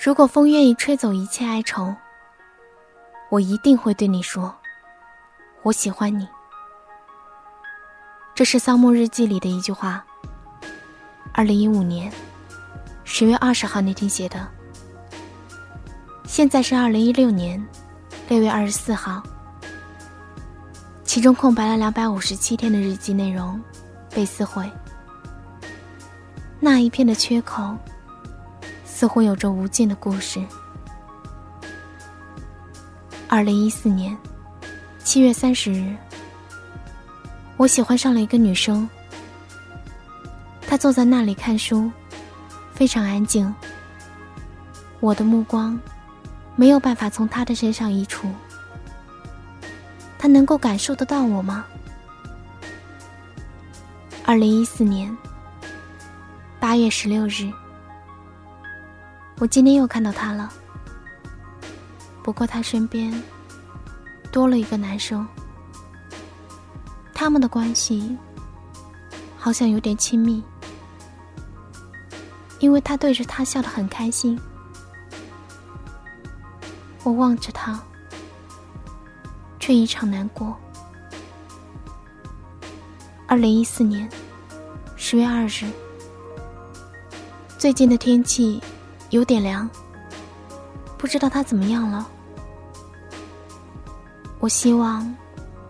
如果风愿意吹走一切哀愁，我一定会对你说：“我喜欢你。”这是桑木日记里的一句话。二零一五年十月二十号那天写的。现在是二零一六年六月二十四号，其中空白了两百五十七天的日记内容被撕毁。那一片的缺口，似乎有着无尽的故事。二零一四年七月三十日，我喜欢上了一个女生。她坐在那里看书，非常安静。我的目光。没有办法从她的身上移除，她能够感受得到我吗？二零一四年八月十六日，我今天又看到他了，不过他身边多了一个男生，他们的关系好像有点亲密，因为他对着他笑得很开心。我望着他，却异常难过。二零一四年十月二日，最近的天气有点凉，不知道他怎么样了。我希望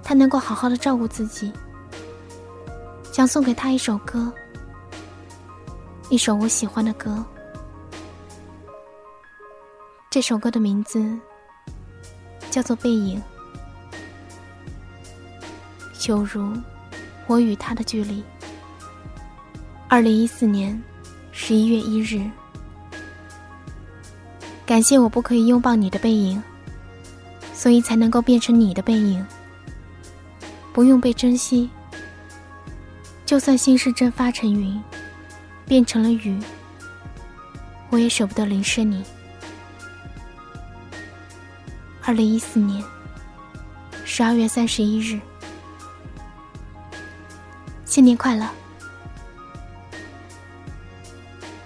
他能够好好的照顾自己。想送给他一首歌，一首我喜欢的歌。这首歌的名字。叫做背影，犹如我与他的距离。二零一四年十一月一日，感谢我不可以拥抱你的背影，所以才能够变成你的背影。不用被珍惜，就算心事蒸发成云，变成了雨，我也舍不得淋湿你。二零一四年十二月三十一日，新年快乐！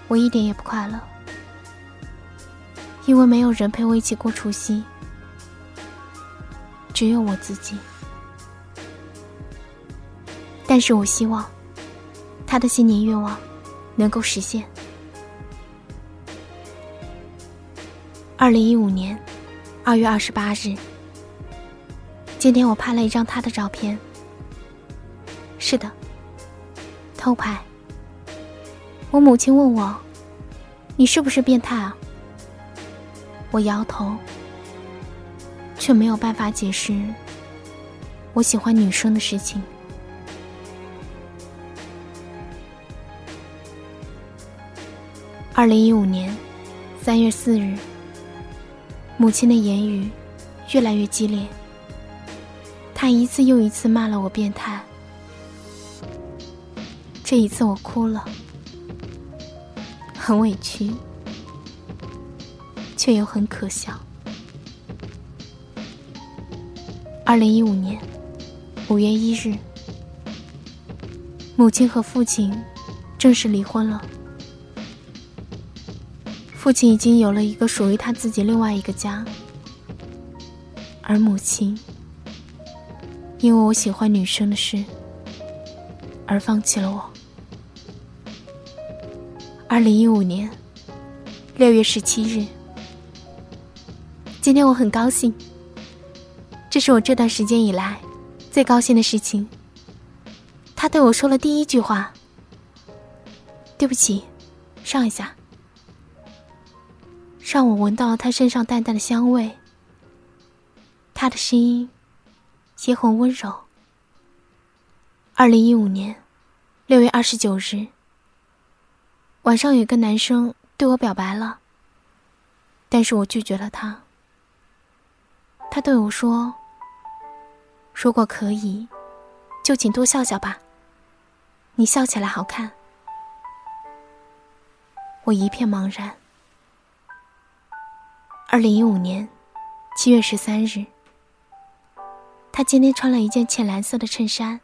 我一点也不快乐，因为没有人陪我一起过除夕，只有我自己。但是我希望他的新年愿望能够实现。二零一五年。二月二十八日，今天我拍了一张他的照片。是的，偷拍。我母亲问我：“你是不是变态啊？”我摇头，却没有办法解释我喜欢女生的事情。二零一五年三月四日。母亲的言语越来越激烈，她一次又一次骂了我变态。这一次我哭了，很委屈，却又很可笑。二零一五年五月一日，母亲和父亲正式离婚了。父亲已经有了一个属于他自己另外一个家，而母亲因为我喜欢女生的事而放弃了我。二零一五年六月十七日，今天我很高兴，这是我这段时间以来最高兴的事情。他对我说了第一句话：“对不起，上一下。”让我闻到他身上淡淡的香味。他的声音也很温柔。二零一五年六月二十九日晚上，有一个男生对我表白了，但是我拒绝了他。他对我说：“如果可以，就请多笑笑吧，你笑起来好看。”我一片茫然。二零一五年七月十三日，他今天穿了一件浅蓝色的衬衫，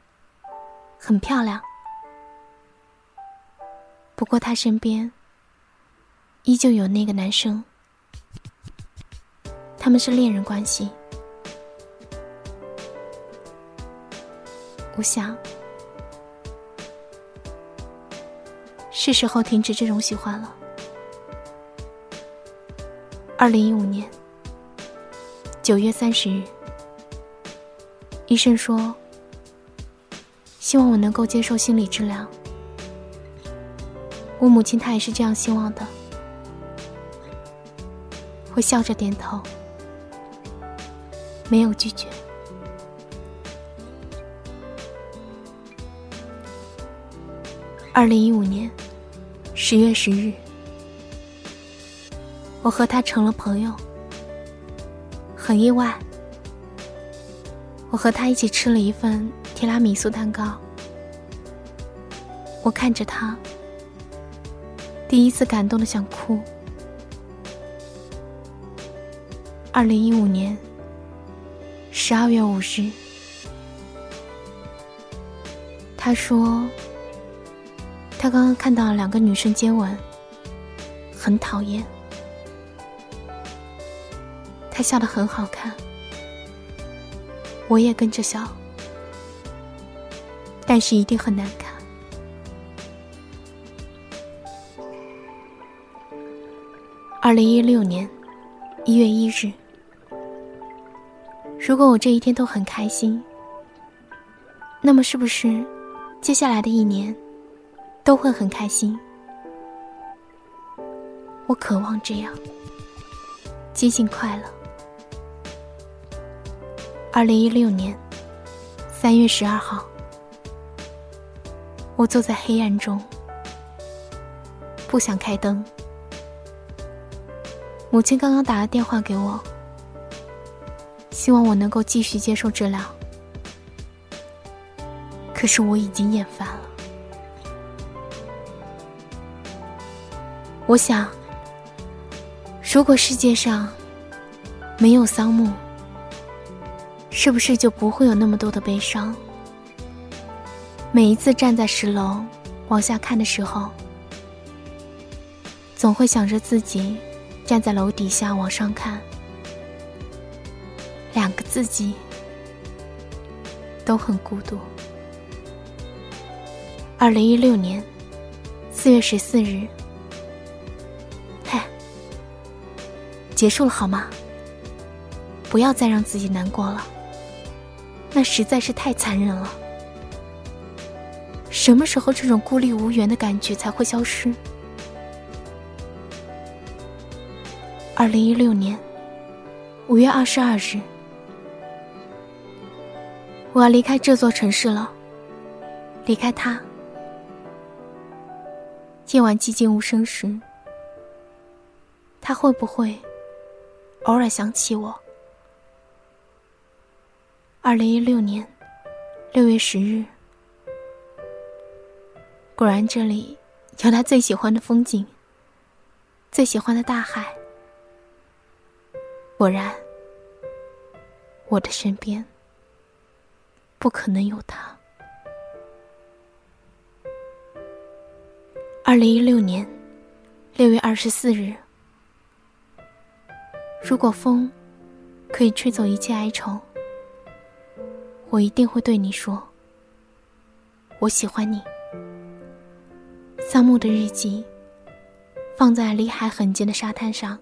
很漂亮。不过他身边依旧有那个男生他们是恋人关系。我想，是时候停止这种喜欢了。二零一五年九月三十日，医生说，希望我能够接受心理治疗。我母亲她也是这样希望的，会笑着点头，没有拒绝。二零一五年十月十日。我和他成了朋友，很意外。我和他一起吃了一份提拉米苏蛋糕，我看着他，第一次感动的想哭。二零一五年十二月五日，他说，他刚刚看到两个女生接吻，很讨厌。他笑得很好看，我也跟着笑，但是一定很难看。二零一六年一月一日，如果我这一天都很开心，那么是不是接下来的一年都会很开心？我渴望这样，接近快乐。二零一六年三月十二号，我坐在黑暗中，不想开灯。母亲刚刚打了电话给我，希望我能够继续接受治疗。可是我已经厌烦了。我想，如果世界上没有桑木。是不是就不会有那么多的悲伤？每一次站在十楼往下看的时候，总会想着自己站在楼底下往上看，两个自己都很孤独。二零一六年四月十四日，结束了好吗？不要再让自己难过了。那实在是太残忍了。什么时候这种孤立无援的感觉才会消失？二零一六年五月二十二日，我要离开这座城市了，离开他。夜晚寂静无声时，他会不会偶尔想起我？二零一六年六月十日，果然这里有他最喜欢的风景，最喜欢的大海。果然，我的身边不可能有他。二零一六年六月二十四日，如果风可以吹走一切哀愁。我一定会对你说：“我喜欢你。”桑木的日记放在离海很近的沙滩上，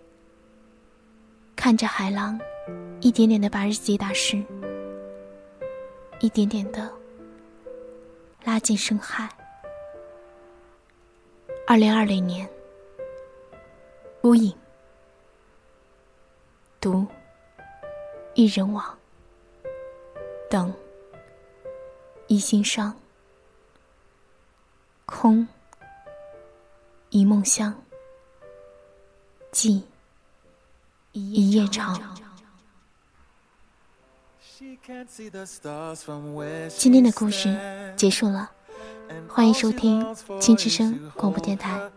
看着海浪一点点的把日记打湿，一点点的拉进深海。二零二零年，孤影，独，一人往。等，一心伤，空，一梦乡，记，一夜长。今天的故事结束了，欢迎收听青之声广播电台，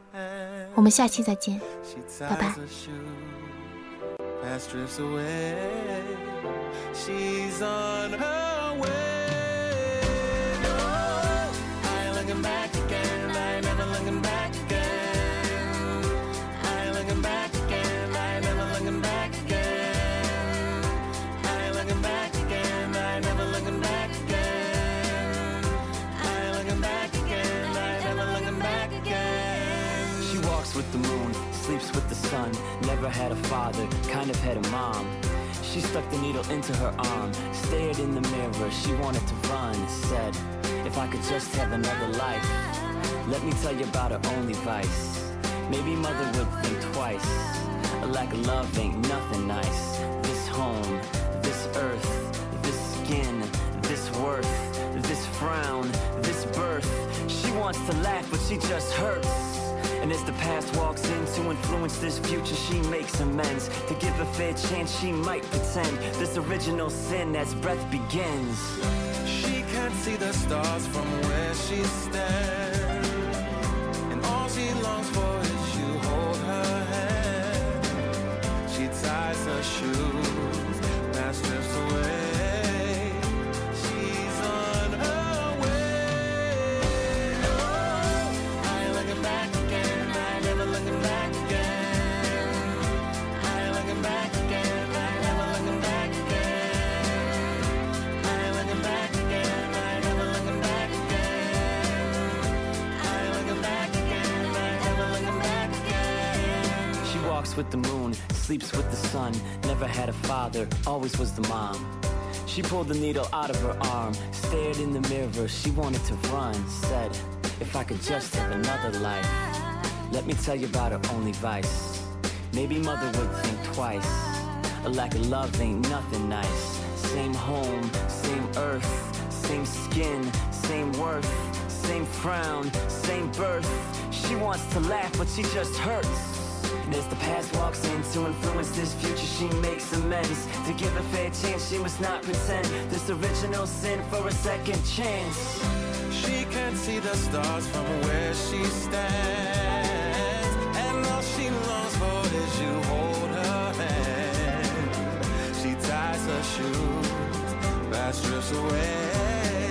我们下期再见，拜拜。past drifts away. She's on her way. I ain't looking back again. I ain't never looking back again. I ain't looking back again. I ain't never looking back again. I ain't looking back again. I ain't never looking back again. I ain't looking back again. I ain't never looking back again. She walks with the moon had a mom. She stuck the needle into her arm, stared in the mirror, she wanted to run. Said, if I could just have another life, let me tell you about her only vice. Maybe mother would think twice. A lack of love ain't nothing nice. This home, this earth, this skin, this worth, this frown, this birth. She wants to laugh, but she just hurts. And as the past walks in to influence this future, she makes amends. To give a fair chance, she might pretend this original sin as breath begins. She can't see the stars from where she stands. And all she longs for is you hold her hand. She ties her shoes, strips walks with the moon, sleeps with the sun. Never had a father, always was the mom. She pulled the needle out of her arm, stared in the mirror, she wanted to run. Said, if I could just have another life, let me tell you about her only vice. Maybe mother would think twice. A lack of love ain't nothing nice. Same home, same earth, same skin, same worth, same frown, same birth. She wants to laugh, but she just hurts. As the past walks in to influence this future, she makes amends. To give a fair chance, she must not pretend this original sin for a second chance. She can't see the stars from where she stands. And all she longs for is you hold her hand. She ties her shoes, that strips away.